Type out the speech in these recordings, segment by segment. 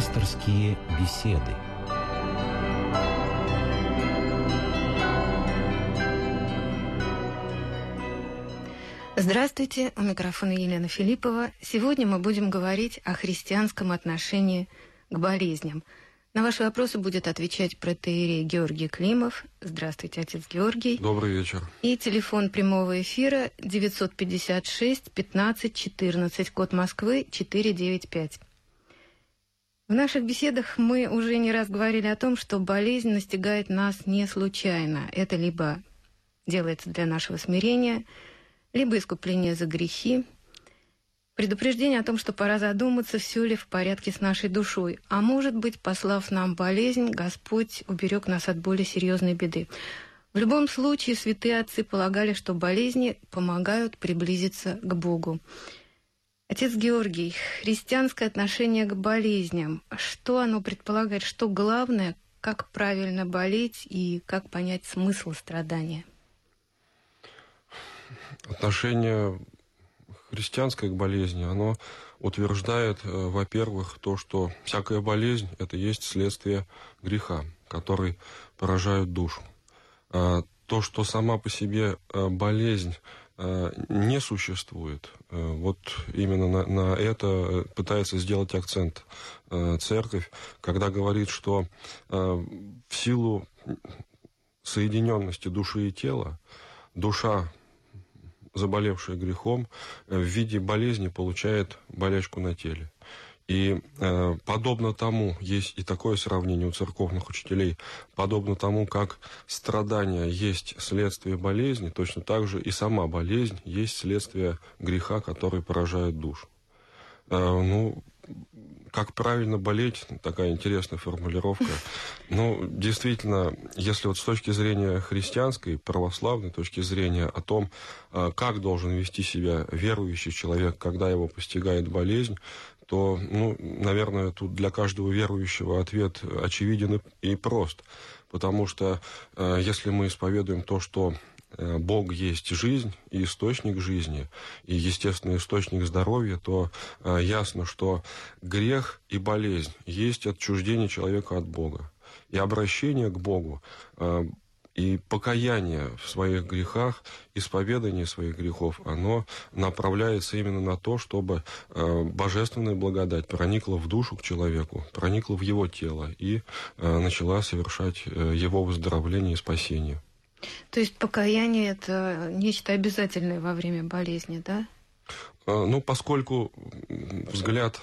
Пасторские беседы. Здравствуйте, у микрофона Елена Филиппова. Сегодня мы будем говорить о христианском отношении к болезням. На ваши вопросы будет отвечать протеерей Георгий Климов. Здравствуйте, отец Георгий. Добрый вечер. И телефон прямого эфира 956 15 14, код Москвы 495. В наших беседах мы уже не раз говорили о том, что болезнь настигает нас не случайно. Это либо делается для нашего смирения, либо искупления за грехи, предупреждение о том, что пора задуматься, все ли в порядке с нашей душой. А может быть, послав нам болезнь, Господь уберег нас от более серьезной беды. В любом случае, святые отцы полагали, что болезни помогают приблизиться к Богу. Отец Георгий, христианское отношение к болезням, что оно предполагает, что главное, как правильно болеть и как понять смысл страдания? Отношение христианское к болезни, оно утверждает, э, во-первых, то, что всякая болезнь – это есть следствие греха, который поражает душу. А то, что сама по себе э, болезнь не существует. Э, вот именно на, на это пытается сделать акцент э, церковь, когда говорит, что в силу соединенности души и тела, душа, заболевшая грехом, в виде болезни получает болячку на теле. И э, подобно тому, есть и такое сравнение у церковных учителей, подобно тому, как страдания есть следствие болезни, точно так же и сама болезнь есть следствие греха, который поражает душу. Э, ну, как правильно болеть, такая интересная формулировка. Ну, действительно, если вот с точки зрения христианской, православной точки зрения о том, э, как должен вести себя верующий человек, когда его постигает болезнь, то, ну, наверное, тут для каждого верующего ответ очевиден и прост. Потому что э, если мы исповедуем то, что э, Бог есть жизнь и источник жизни, и, естественно, источник здоровья, то э, ясно, что грех и болезнь есть отчуждение человека от Бога. И обращение к Богу и покаяние в своих грехах, исповедание своих грехов, оно направляется именно на то, чтобы э, божественная благодать проникла в душу к человеку, проникла в его тело и э, начала совершать э, его выздоровление и спасение. То есть покаяние это нечто обязательное во время болезни, да? Ну, поскольку взгляд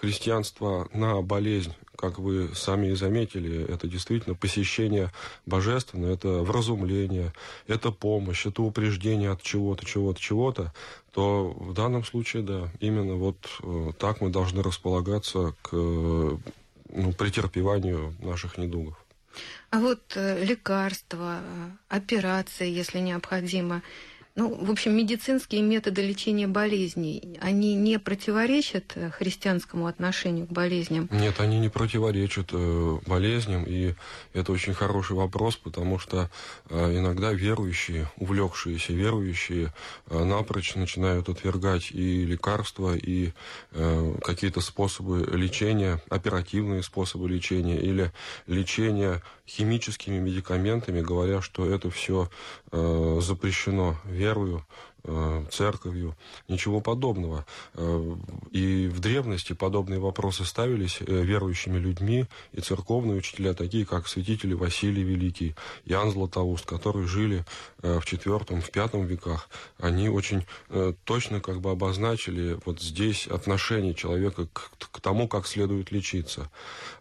христианства на болезнь как вы сами и заметили, это действительно посещение божественное, это вразумление, это помощь, это упреждение от чего-то, чего-то, чего-то, то в данном случае, да, именно вот э, так мы должны располагаться к ну, претерпеванию наших недугов. А вот э, лекарства, операции, если необходимо, ну, в общем, медицинские методы лечения болезней, они не противоречат э, христианскому отношению к болезням? Нет, они не противоречат э, болезням, и это очень хороший вопрос, потому что э, иногда верующие, увлекшиеся верующие, напрочь начинают отвергать и лекарства, и какие-то способы лечения, оперативные способы лечения, или лечение химическими медикаментами, говоря, что это все э, запрещено верою, церковью, ничего подобного. Э, и в древности подобные вопросы ставились э, верующими людьми, и церковные учителя, такие как святители Василий Великий, Иоанн Златоуст, которые жили в IV, в V веках, они очень точно как бы обозначили вот здесь отношение человека к, к тому, как следует лечиться.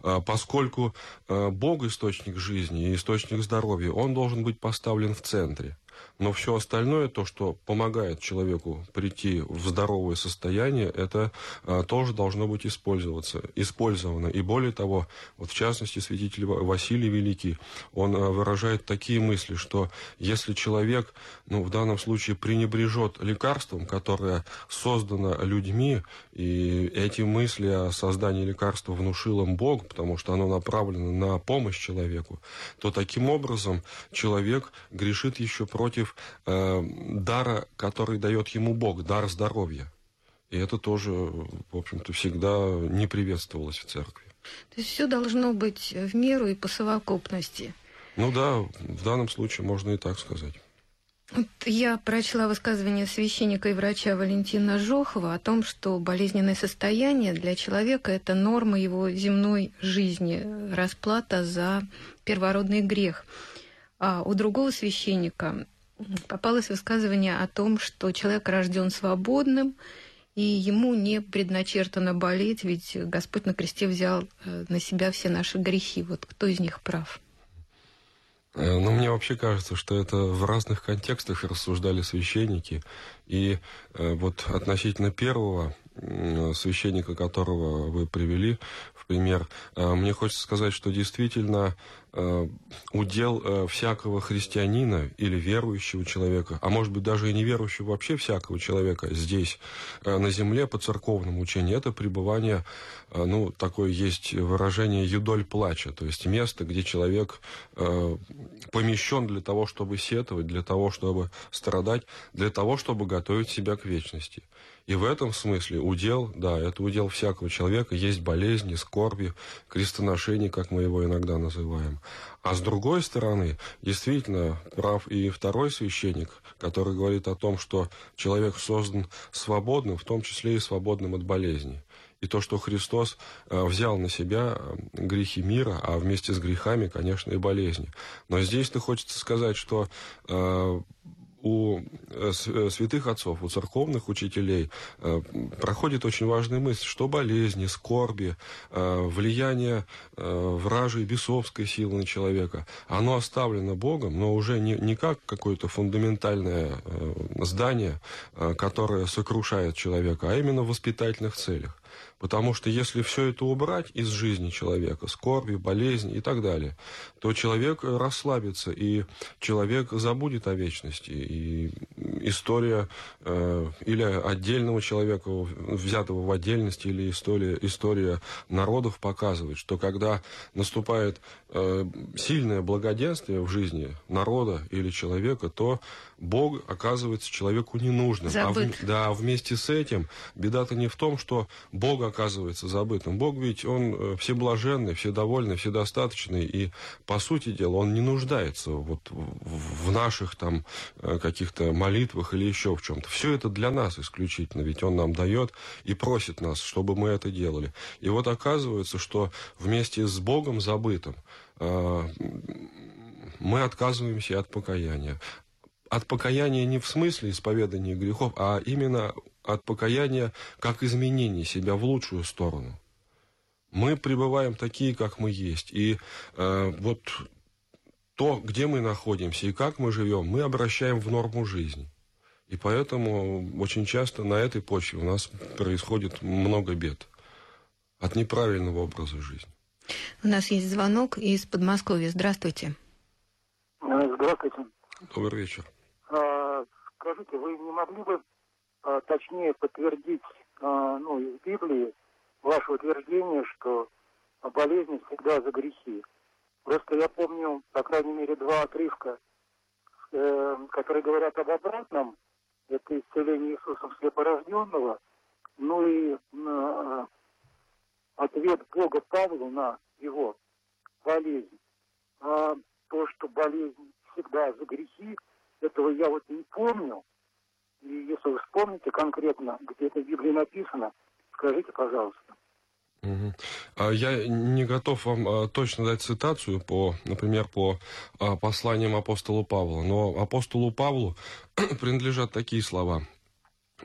Поскольку Бог источник жизни и источник здоровья, он должен быть поставлен в центре. Но все остальное, то, что помогает человеку прийти в здоровое состояние, это а, тоже должно быть использоваться, использовано. И более того, вот в частности, святитель Василий Великий, он а, выражает такие мысли, что если человек, ну, в данном случае пренебрежет лекарством, которое создано людьми, и эти мысли о создании лекарства внушил им Бог, потому что оно направлено на помощь человеку, то таким образом человек грешит еще против против э, дара, который дает ему Бог, дар здоровья. И это тоже, в общем-то, всегда не приветствовалось в церкви. То есть все должно быть в меру и по совокупности. Ну да, в данном случае можно и так сказать. Я прочла высказывание священника и врача Валентина Жохова о том, что болезненное состояние для человека – это норма его земной жизни, расплата за первородный грех. А у другого священника попалось высказывание о том, что человек рожден свободным, и ему не предначертано болеть, ведь Господь на кресте взял э, на себя все наши грехи. Вот кто из них прав? Э, ну, мне вообще кажется, что это в разных контекстах рассуждали священники. И э, вот относительно первого священника, которого вы привели в пример, мне хочется сказать, что действительно удел э, всякого христианина или верующего человека, а может быть даже и неверующего вообще всякого человека здесь, э, на земле, по церковному учению, это пребывание, ну, такое есть выражение «юдоль плача», то есть место, где человек помещен для того, чтобы сетовать, для того, чтобы страдать, для того, чтобы готовить себя к вечности. И в этом смысле удел, да, это удел всякого человека, есть болезни, скорби, крестоношения, как мы его иногда называем. А с другой стороны, действительно, прав и второй священник, который говорит о том, что человек создан свободным, в том числе и свободным от болезней. И то, что Христос э, взял на себя э, грехи мира, а вместе с грехами, конечно, и болезни. Но здесь-то хочется сказать, что э, у э, э, святых отцов, у церковных учителей э, проходит очень важная мысль, что болезни, скорби, влияние вражей бесовской силы на человека, оно оставлено Богом, но уже не, не как какое-то фундаментальное здание, которое сокрушает человека, а именно в воспитательных целях. Потому что если все это убрать из жизни человека, скорби, болезни и так далее, то человек расслабится, и человек забудет о вечности. И история э, или отдельного человека, взятого в отдельности, или история, история народов показывает, что когда наступает э, сильное благоденствие в жизни народа или человека, то Бог оказывается человеку ненужным. Забыт. А в, да, вместе с этим беда-то не в том, что Бог оказывается забытым. Бог ведь, Он э, всеблаженный, вседовольный, вседостаточный, и, по сути дела, Он не нуждается вот в наших там э, каких-то молитвах или еще в чем-то. Все это для нас исключительно, ведь Он нам дает и просит нас, чтобы мы это делали. И вот оказывается, что вместе с Богом забытым э, мы отказываемся от покаяния от покаяния не в смысле исповедания грехов, а именно от покаяния как изменения себя в лучшую сторону. Мы пребываем такие, как мы есть. И э, вот то, где мы находимся и как мы живем, мы обращаем в норму жизни. И поэтому очень часто на этой почве у нас происходит много бед от неправильного образа жизни. У нас есть звонок из Подмосковья. Здравствуйте. Здравствуйте. Добрый вечер. А, скажите, вы не могли бы а, точнее подтвердить а, ну, из Библии ваше утверждение, что болезни всегда за грехи? Просто я помню, по крайней мере, два отрывка, э, которые говорят об обратном. Это исцеление Иисусом слепорожденного, ну и э, ответ Бога Павлу на его болезнь. А то, что болезнь всегда за грехи, этого я вот не помню. И если вы вспомните конкретно, где это в Библии написано, скажите, пожалуйста. А я не готов вам а, точно дать цитацию по, например, по а, посланиям апостола Павла, но апостолу Павлу принадлежат такие слова.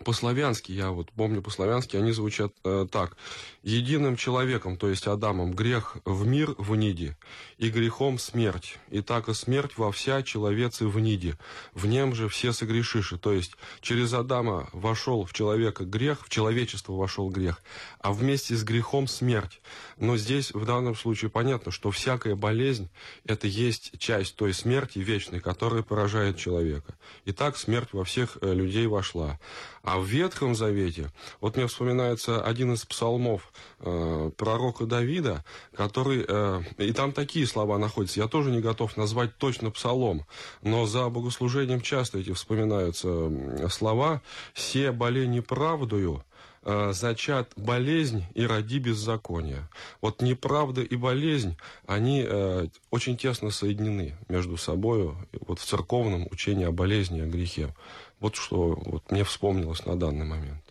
По-славянски, я вот помню по-славянски, они звучат э, так. «Единым человеком, то есть Адамом, грех в мир в ниде, и грехом смерть, и так и смерть во вся человецы в ниде, в нем же все согрешиши». То есть через Адама вошел в человека грех, в человечество вошел грех, а вместе с грехом смерть. Но здесь в данном случае понятно, что всякая болезнь – это есть часть той смерти вечной, которая поражает человека. И так смерть во всех э, людей вошла. А А в Ветхом Завете, вот мне вспоминается один из псалмов э, пророка Давида, который, э, и там такие слова находятся, я тоже не готов назвать точно псалом, но за богослужением часто эти вспоминаются слова «Се боле неправдою, э, зачат болезнь и роди беззакония. Вот неправда и болезнь, они э, очень тесно соединены между собой вот в церковном учении о болезни, о грехе. Вот что вот мне вспомнилось на данный момент.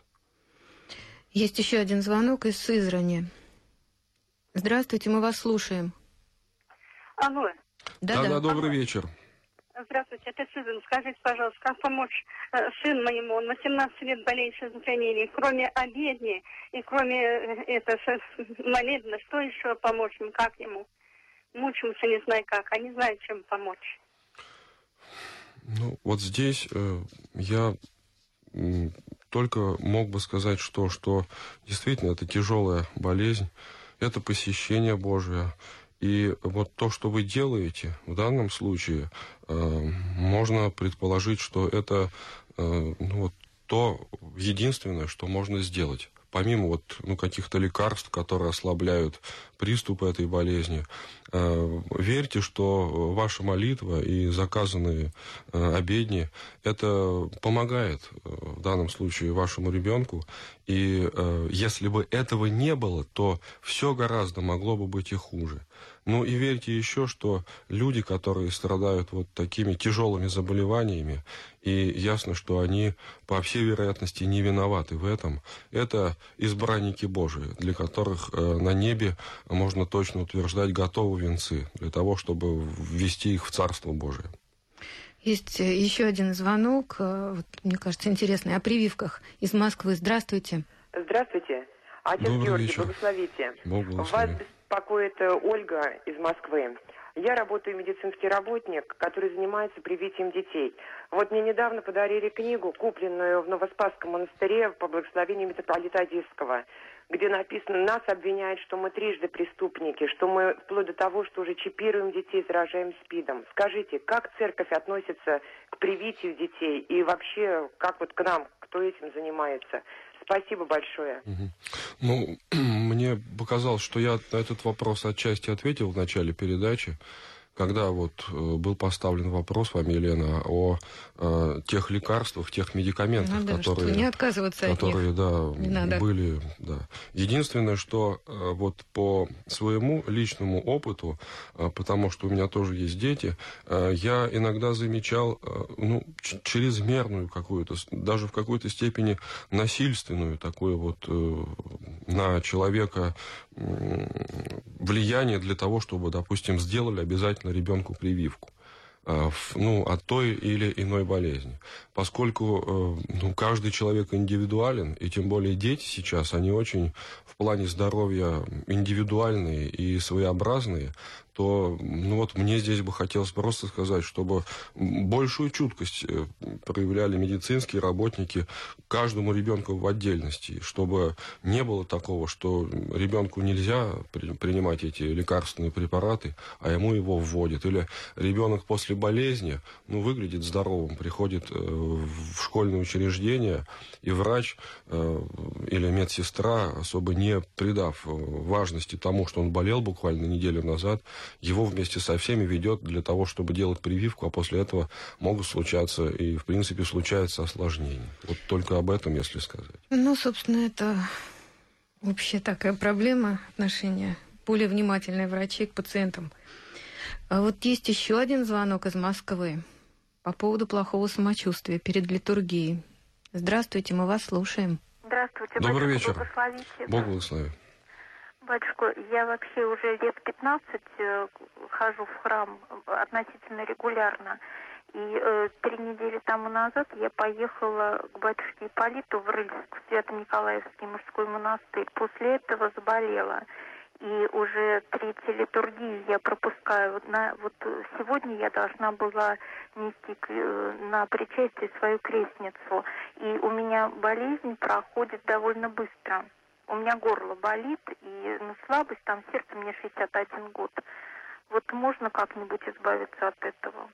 Есть еще один звонок из Сызрани. Здравствуйте, мы вас слушаем. Алло. Да-да, Да-да. добрый вечер. Здравствуйте, это Сызран. Скажите, пожалуйста, как помочь э, сыну моему? Он 18 лет болеет шизофренией. Кроме обедни и кроме э, это, молитвы, что еще помочь ему? Как ему? Мучимся, не знаю как. А не знаю, чем помочь. Ну, вот здесь э, я только мог бы сказать, что, что действительно это тяжелая болезнь, это посещение Божие. И вот то, что вы делаете в данном случае, э, можно предположить, что это э, ну, вот то единственное, что можно сделать. Помимо вот, ну, каких-то лекарств, которые ослабляют приступы этой болезни, э, верьте, что ваша молитва и заказанные э, обедни, это помогает э, в данном случае вашему ребенку. И э, если бы этого не было, то все гораздо могло бы быть и хуже. Ну и верьте еще, что люди, которые страдают вот такими тяжелыми заболеваниями, и ясно, что они, по всей вероятности, не виноваты в этом, это избранники Божии, для которых э, на небе, можно точно утверждать, готовы венцы для того, чтобы ввести их в Царство Божие. Есть э, еще один звонок, э, вот, мне кажется, интересный, о прививках из Москвы. Здравствуйте. Здравствуйте. Отец Добрый Георгий, вечер. благословите. Бог Вас благослови. Беспокоит э, Ольга из Москвы. Я работаю медицинский работник, который занимается привитием детей. Вот мне недавно подарили книгу, купленную в Новоспасском монастыре по благословению митрополита Одесского, где написано, нас обвиняют, что мы трижды преступники, что мы вплоть до того, что уже чипируем детей, заражаем СПИДом. Скажите, как церковь относится к привитию детей и вообще, как вот к нам, кто этим занимается? Спасибо большое. Ну, мне показалось, что я на этот вопрос отчасти ответил в начале передачи, когда вот э, был поставлен вопрос вами, Елена, о э, тех лекарствах, тех медикаментах, Ну да, которые... не отказываться от них. которые, да, Не надо. были, да. Единственное, что э, вот по своему личному опыту, э, потому что у меня тоже есть дети, э, я иногда замечал, э, ну, чрезмерную какую-то, даже в какой-то степени насильственную такую вот э, на человека влияние для того, чтобы, допустим, сделали обязательно ребенку прививку в- ну, от той или иной болезни. Поскольку э, ну, каждый человек индивидуален, и тем более дети сейчас, они очень в плане здоровья индивидуальные и своеобразные, то ну вот мне здесь бы хотелось просто сказать, чтобы большую чуткость э, проявляли медицинские работники каждому ребенку в отдельности, чтобы не было такого, что ребенку нельзя при- принимать эти лекарственные препараты, а ему его вводят. Или ребенок после болезни, ну, выглядит здоровым, приходит э, в школьное учреждение, и врач э, или медсестра, особо не придав важности тому, что он болел буквально неделю назад, его вместе со всеми ведет для того, чтобы делать прививку, а после этого могут случаться и, в принципе, случаются осложнения. Вот только об этом, если сказать. Ну, собственно, это общая такая проблема отношения более внимательные врачи к пациентам. А вот есть еще один звонок из Москвы по поводу плохого самочувствия перед литургией. Здравствуйте, мы вас слушаем. Здравствуйте, Добрый вечер. благословите. Бог благослови. Батюшка, я вообще уже лет 15 э, хожу в храм относительно регулярно. И э, три недели тому назад я поехала к батюшке Ипполиту в Рыльск, в Свято-Николаевский мужской монастырь. После этого заболела. И уже третья литургию я пропускаю. Вот, на, вот э, сегодня я должна была нести к- э, на причастие свою крестницу. И у меня болезнь проходит довольно быстро. У меня горло болит, и ну, слабость, там сердце мне 61 год. Вот можно как-нибудь избавиться от этого?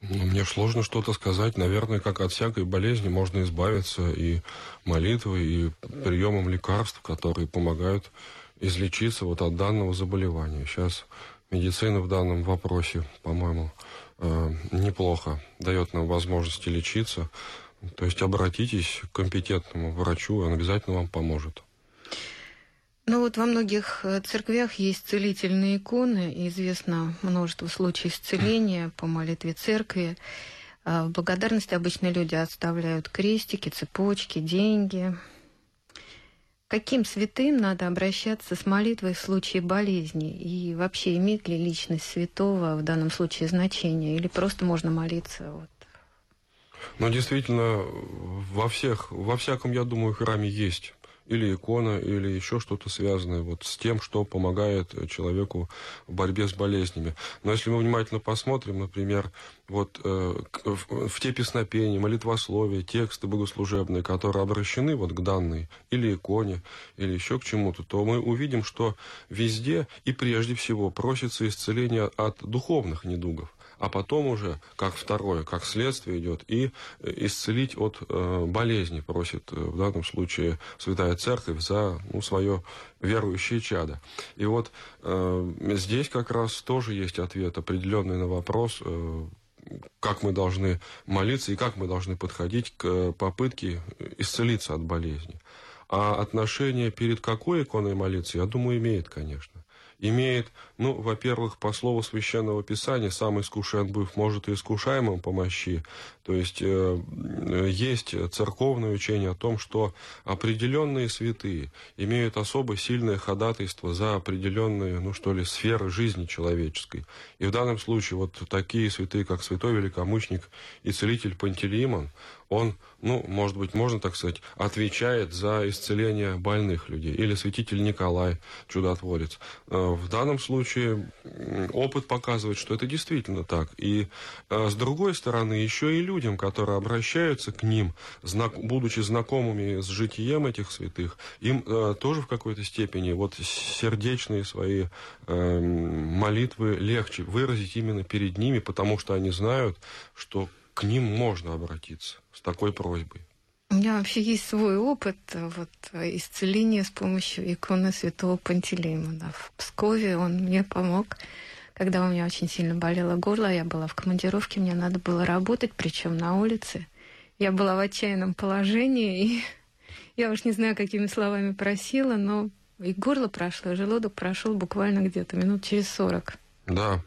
Ну, мне сложно что-то сказать. Наверное, как от всякой болезни можно избавиться и молитвой, и приемом лекарств, которые помогают излечиться вот от данного заболевания. Сейчас медицина в данном вопросе, по-моему, э, неплохо дает нам возможности лечиться. То есть обратитесь к компетентному врачу, он обязательно вам поможет. Ну вот во многих э, церквях есть целительные иконы, и известно множество случаев исцеления по молитве церкви. А в благодарности обычно люди оставляют крестики, цепочки, деньги. Каким святым надо обращаться с молитвой в случае болезни? И вообще имеет ли личность святого в данном случае значение? Или просто можно молиться вот, ну, действительно, во всех, во всяком, я думаю, храме есть или икона, или еще что-то связанное вот с тем, что помогает человеку в борьбе с болезнями. Но если мы внимательно посмотрим, например, вот э, в, в те песнопения, молитвословия, тексты богослужебные, которые обращены вот к данной или иконе, или еще к чему-то, то мы увидим, что везде и прежде всего просится исцеление от духовных недугов а потом уже, как второе, как следствие идет, и э, исцелить от э, болезни просит э, в данном случае Святая Церковь за ну, свое верующее чадо. И вот э, здесь как раз тоже есть ответ определенный на вопрос, э, как мы должны молиться и как мы должны подходить к попытке исцелиться от болезни. А отношение перед какой иконой молиться, я думаю, имеет, конечно имеет, ну, во-первых, по слову Священного Писания, сам искушен быв может и искушаемым помощи. То есть э, есть церковное учение о том, что определенные святые имеют особо сильное ходатайство за определенные, ну что ли, сферы жизни человеческой. И в данном случае вот такие святые, как святой великомученик и целитель Пантелеймон, он, ну, может быть, можно так сказать, отвечает за исцеление больных людей. Или святитель Николай, чудотворец. Э, в данном случае опыт показывает, что это действительно так. И э, с другой стороны, еще и людям, которые обращаются к ним, будучи знакомыми с житием этих святых, им э, тоже в какой-то степени вот сердечные свои молитвы легче выразить именно перед ними, потому что они знают, что к ним можно обратиться с такой просьбой. У меня вообще есть свой опыт вот, исцеления с помощью иконы святого Пантелеймона. В Пскове он мне помог, когда у меня очень сильно болело горло. Я была в командировке, мне надо было работать, причем на улице. Я была в отчаянном положении, и я уж не знаю, какими словами просила, но и горло прошло, и желудок прошел буквально где-то минут через сорок. Да,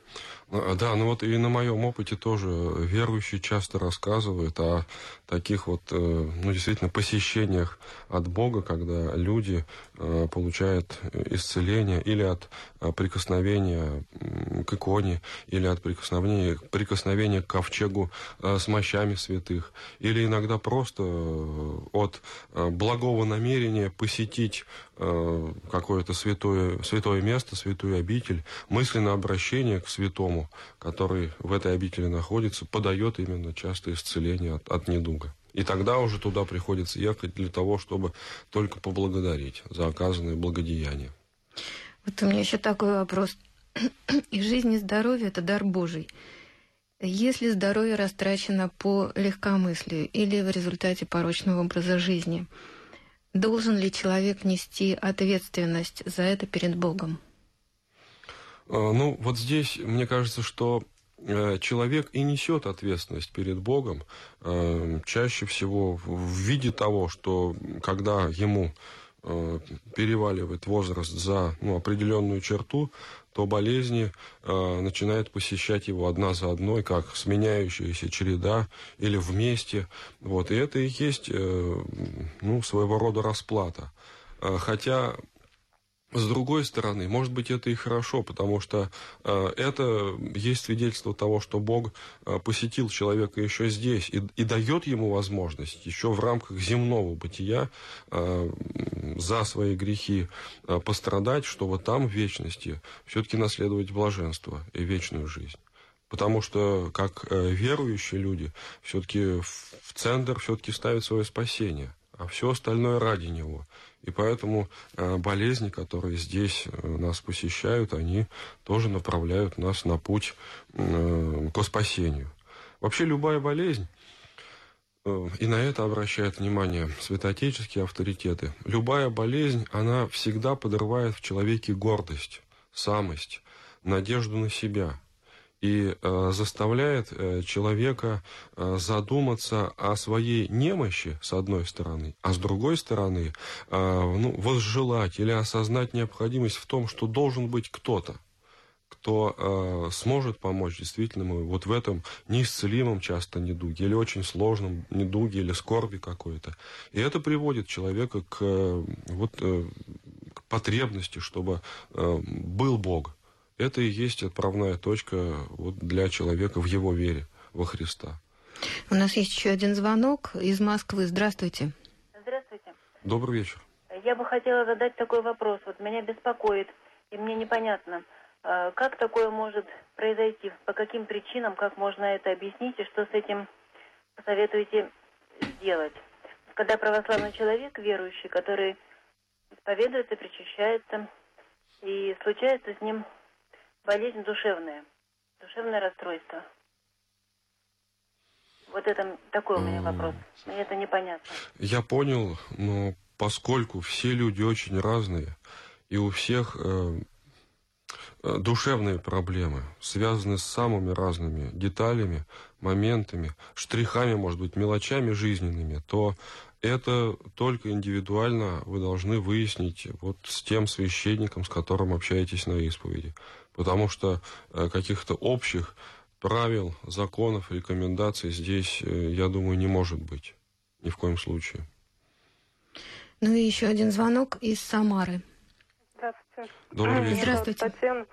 да, ну вот и на моем опыте тоже верующие часто рассказывают о таких вот, э, ну, действительно, посещениях от Бога, когда люди э, получают исцеление или от э, прикосновения к иконе, или от прикосновения, прикосновения к ковчегу с мощами святых, или иногда просто от благого намерения посетить какое-то святое, святое место, святую обитель, мысленное обращение к святому, который в этой обители находится, подает именно часто исцеление от, от недуга. И тогда уже туда приходится ехать для того, чтобы только поблагодарить за оказанное благодеяние. Вот у меня еще такой вопрос. И жизнь, и здоровье – это дар Божий. Если здоровье растрачено по легкомыслию или в результате порочного образа жизни, должен ли человек нести ответственность за это перед Богом? А, ну, вот здесь, мне кажется, что Э, человек и несет ответственность перед Богом э, чаще всего в виде того, что когда ему э, переваливает возраст за ну, определенную черту, то болезни э, начинают посещать его одна за одной, как сменяющаяся череда или вместе. Вот. И это и есть э, ну, своего рода расплата. Хотя с другой стороны, может быть, это и хорошо, потому что э, это есть свидетельство того, что Бог э, посетил человека еще здесь и, и дает ему возможность еще в рамках земного бытия э, за свои грехи э, пострадать, чтобы там в вечности все-таки наследовать блаженство и вечную жизнь. Потому что, как э, верующие люди, все-таки в центр все-таки ставят свое спасение, а все остальное ради него. И поэтому э, болезни, которые здесь э, нас посещают, они тоже направляют нас на путь э, к спасению. Вообще любая болезнь, и на это обращают внимание святоотеческие авторитеты, любая болезнь, она всегда подрывает в человеке гордость, самость, надежду на себя – и э, заставляет э, человека э, задуматься о своей немощи, с одной стороны, а с другой стороны, э, ну, возжелать или осознать необходимость в том, что должен быть кто-то, кто э, сможет помочь действительно ему вот в этом неисцелимом часто недуге или очень сложном недуге или скорби какой-то. И это приводит человека к, э, вот, э, к потребности, чтобы э, был Бог это и есть отправная точка вот для человека в его вере во Христа. У нас есть еще один звонок из Москвы. Здравствуйте. Здравствуйте. Добрый вечер. Я бы хотела задать такой вопрос. Вот меня беспокоит, и мне непонятно, а, как такое может произойти, по каким причинам, как можно это объяснить, и что с этим посоветуете сделать. Когда православный человек, верующий, который исповедуется, причащается, и случается с ним болезнь душевная, душевное расстройство. Вот это такой у меня вопрос. Мне это непонятно. Я понял, но поскольку все люди очень разные, и у всех э, э, душевные проблемы, связаны с самыми разными деталями, моментами, штрихами, может быть, мелочами жизненными, то это только индивидуально вы должны выяснить вот с тем священником, с которым общаетесь на исповеди потому что э, каких-то общих правил, законов, рекомендаций здесь, э, я думаю, не может быть. Ни в коем случае. Ну и еще один звонок из Самары. Здравствуйте. Добрый вечер. Здравствуйте. Татьяна.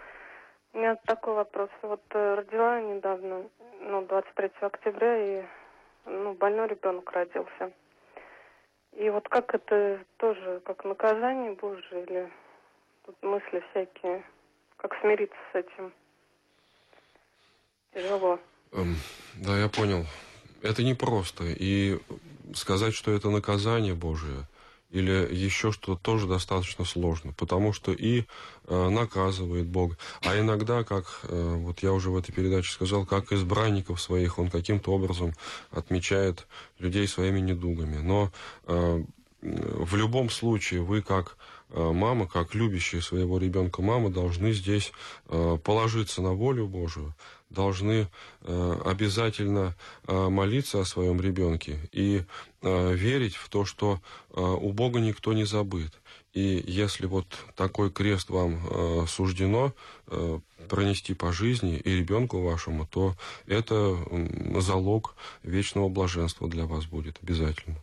У меня такой вопрос. Вот э, родила недавно, ну, 23 октября, и ну, больной ребенок родился. И вот как это тоже, как наказание Божие или тут мысли всякие как смириться с этим? Тяжело. Эм, да, я понял. Это непросто. И сказать, что это наказание Божие или еще что-то тоже достаточно сложно, потому что и э, наказывает Бог, а иногда, как э, вот я уже в этой передаче сказал, как избранников своих он каким-то образом отмечает людей своими недугами. Но э, в любом случае вы как Э, мама, как любящая своего ребенка мама, должны здесь э, положиться на волю Божию, должны э, обязательно молиться о своем ребенке и верить в то, что у Бога никто не забыт. И если вот такой крест вам суждено пронести по жизни и ребенку вашему, то это залог вечного блаженства для вас будет обязательно.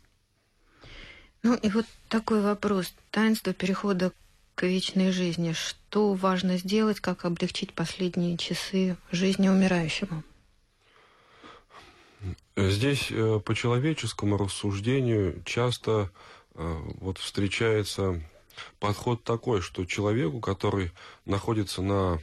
Ну и вот такой вопрос. Таинство перехода к вечной жизни. Что важно сделать, как облегчить последние часы жизни умирающему? Здесь э, по человеческому рассуждению часто э, вот встречается подход такой, что человеку, который находится на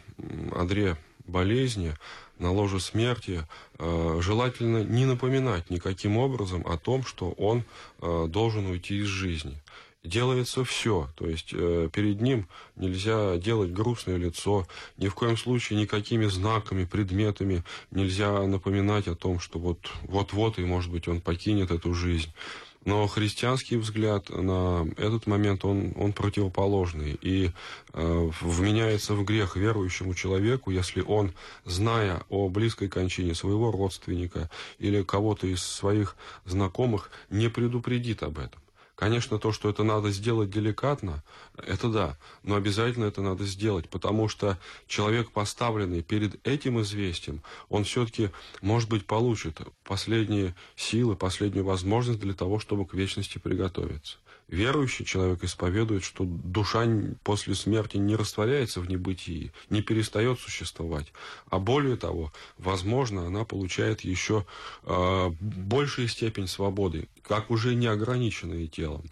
одре болезни, на ложе смерти, э, желательно не напоминать никаким образом о том, что он э, должен уйти из жизни. Делается все, то есть э, перед ним нельзя делать грустное лицо, ни в коем случае никакими знаками, предметами нельзя напоминать о том, что вот вот-вот и, может быть, он покинет эту жизнь. Но христианский взгляд на этот момент, он, он противоположный и э, вменяется в грех верующему человеку, если он, зная о близкой кончине своего родственника или кого-то из своих знакомых, не предупредит об этом. Конечно, то, что это надо сделать деликатно, это да, но обязательно это надо сделать, потому что человек, поставленный перед этим известием, он все-таки, может быть, получит последние силы, последнюю возможность для того, чтобы к вечности приготовиться. Верующий человек исповедует, что душа после смерти не растворяется в небытии, не перестает существовать, а более того, возможно, она получает еще э, большую степень свободы, как уже не ограниченные телом.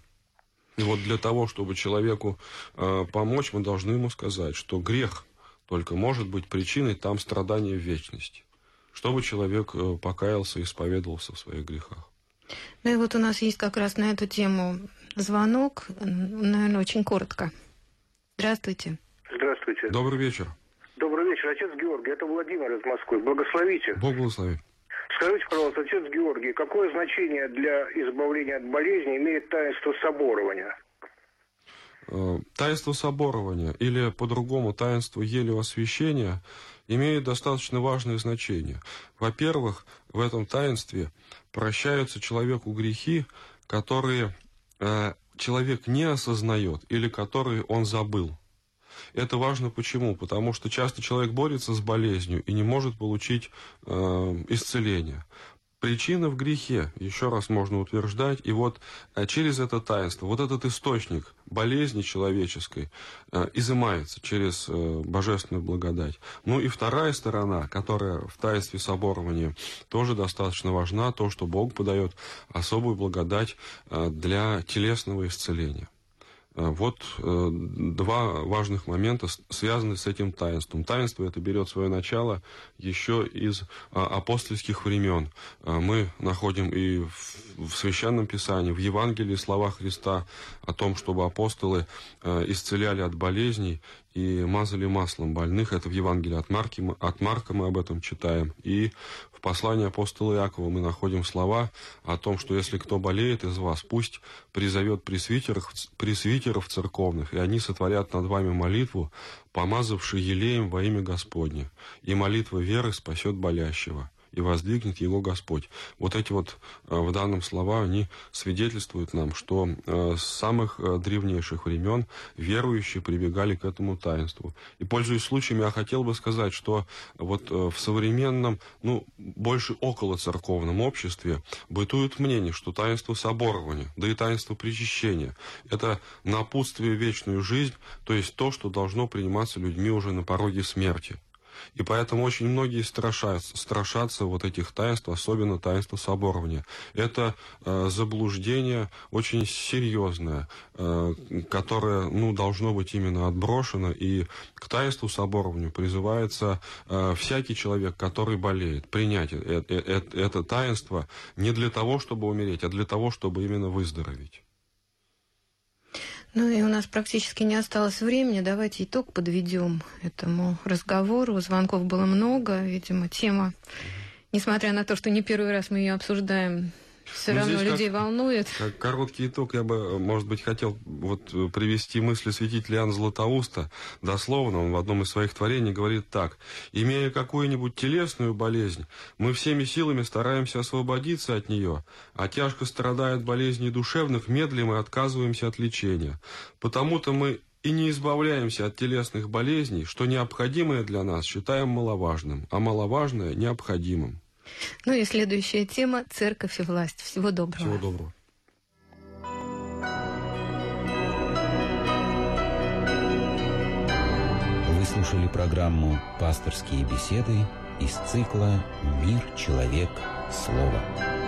И вот для того, чтобы человеку э, помочь, мы должны ему сказать, что грех только может быть причиной там страдания в вечности, чтобы человек э, покаялся и исповедовался в своих грехах. Ну и вот у нас есть как раз на эту тему звонок, наверное, очень коротко. Здравствуйте. Здравствуйте. Добрый вечер. Добрый вечер, отец Георгий. Это Владимир из Москвы. Благословите. Бог благослови. Скажите, пожалуйста, отец Георгий, какое значение для избавления от болезни имеет таинство соборования? Э, таинство соборования или по-другому таинство еле освящения имеет достаточно важное значение. Во-первых, в этом таинстве прощаются человеку грехи, которые э, человек не осознает или которые он забыл. Это важно почему? Потому что часто человек борется с болезнью и не может получить э, исцеление. Причина в грехе, еще раз можно утверждать, и вот э, через это таинство, вот этот источник болезни человеческой э, изымается через э, божественную благодать. Ну и вторая сторона, которая в таинстве соборования тоже достаточно важна, то, что Бог подает особую благодать для телесного исцеления. Э, вот э, два важных момента, связанные с этим таинством. Таинство это берет свое начало еще из а, апостольских времен. Э, мы находим и в Священном Писании, в Евангелии слова Христа о том, чтобы апостолы исцеляли от болезней и мазали маслом больных. Это в Евангелии от, Марки, от Марка мы об этом читаем. И в послании апостола Иакова мы находим слова о том, что если кто болеет из вас, пусть призовет пресвитеров, пресвитеров церковных, и они сотворят над вами молитву, помазавши елеем во имя Господне, и молитва веры спасет болящего и воздвигнет его Господь. Вот эти вот э, в данном слова, они свидетельствуют нам, что э, с самых э, древнейших времен верующие прибегали к этому таинству. И, пользуясь случаем, я хотел бы сказать, что вот в современном, ну, больше около церковном обществе бытует мнение, что таинство соборования, да и таинство причащения – это напутствие вечную жизнь, то есть то, что должно приниматься людьми уже на пороге смерти – и поэтому очень многие страшатся, страшатся вот этих таинств, особенно таинства соборования. Это э, заблуждение очень серьезное, э, которое ну, должно быть именно отброшено. И к таинству соборованию призывается э, всякий человек, который болеет, принять это, это, это таинство не для того, чтобы умереть, а для того, чтобы именно выздороветь. Ну и у нас практически не осталось времени. Давайте итог подведем этому разговору. Звонков было много, видимо, тема, несмотря на то, что не первый раз мы ее обсуждаем, все ну, равно людей как, волнует. Как короткий итог я бы, может быть, хотел вот привести мысли святителя Иоанна Златоуста. Дословно он в одном из своих творений говорит так. «Имея какую-нибудь телесную болезнь, мы всеми силами стараемся освободиться от нее, а тяжко страдая от болезней душевных, медлим и отказываемся от лечения. Потому-то мы и не избавляемся от телесных болезней, что необходимое для нас считаем маловажным, а маловажное – необходимым». Ну и следующая тема – церковь и власть. Всего доброго. Всего доброго. Вы слушали программу «Пасторские беседы» из цикла «Мир, человек, слово».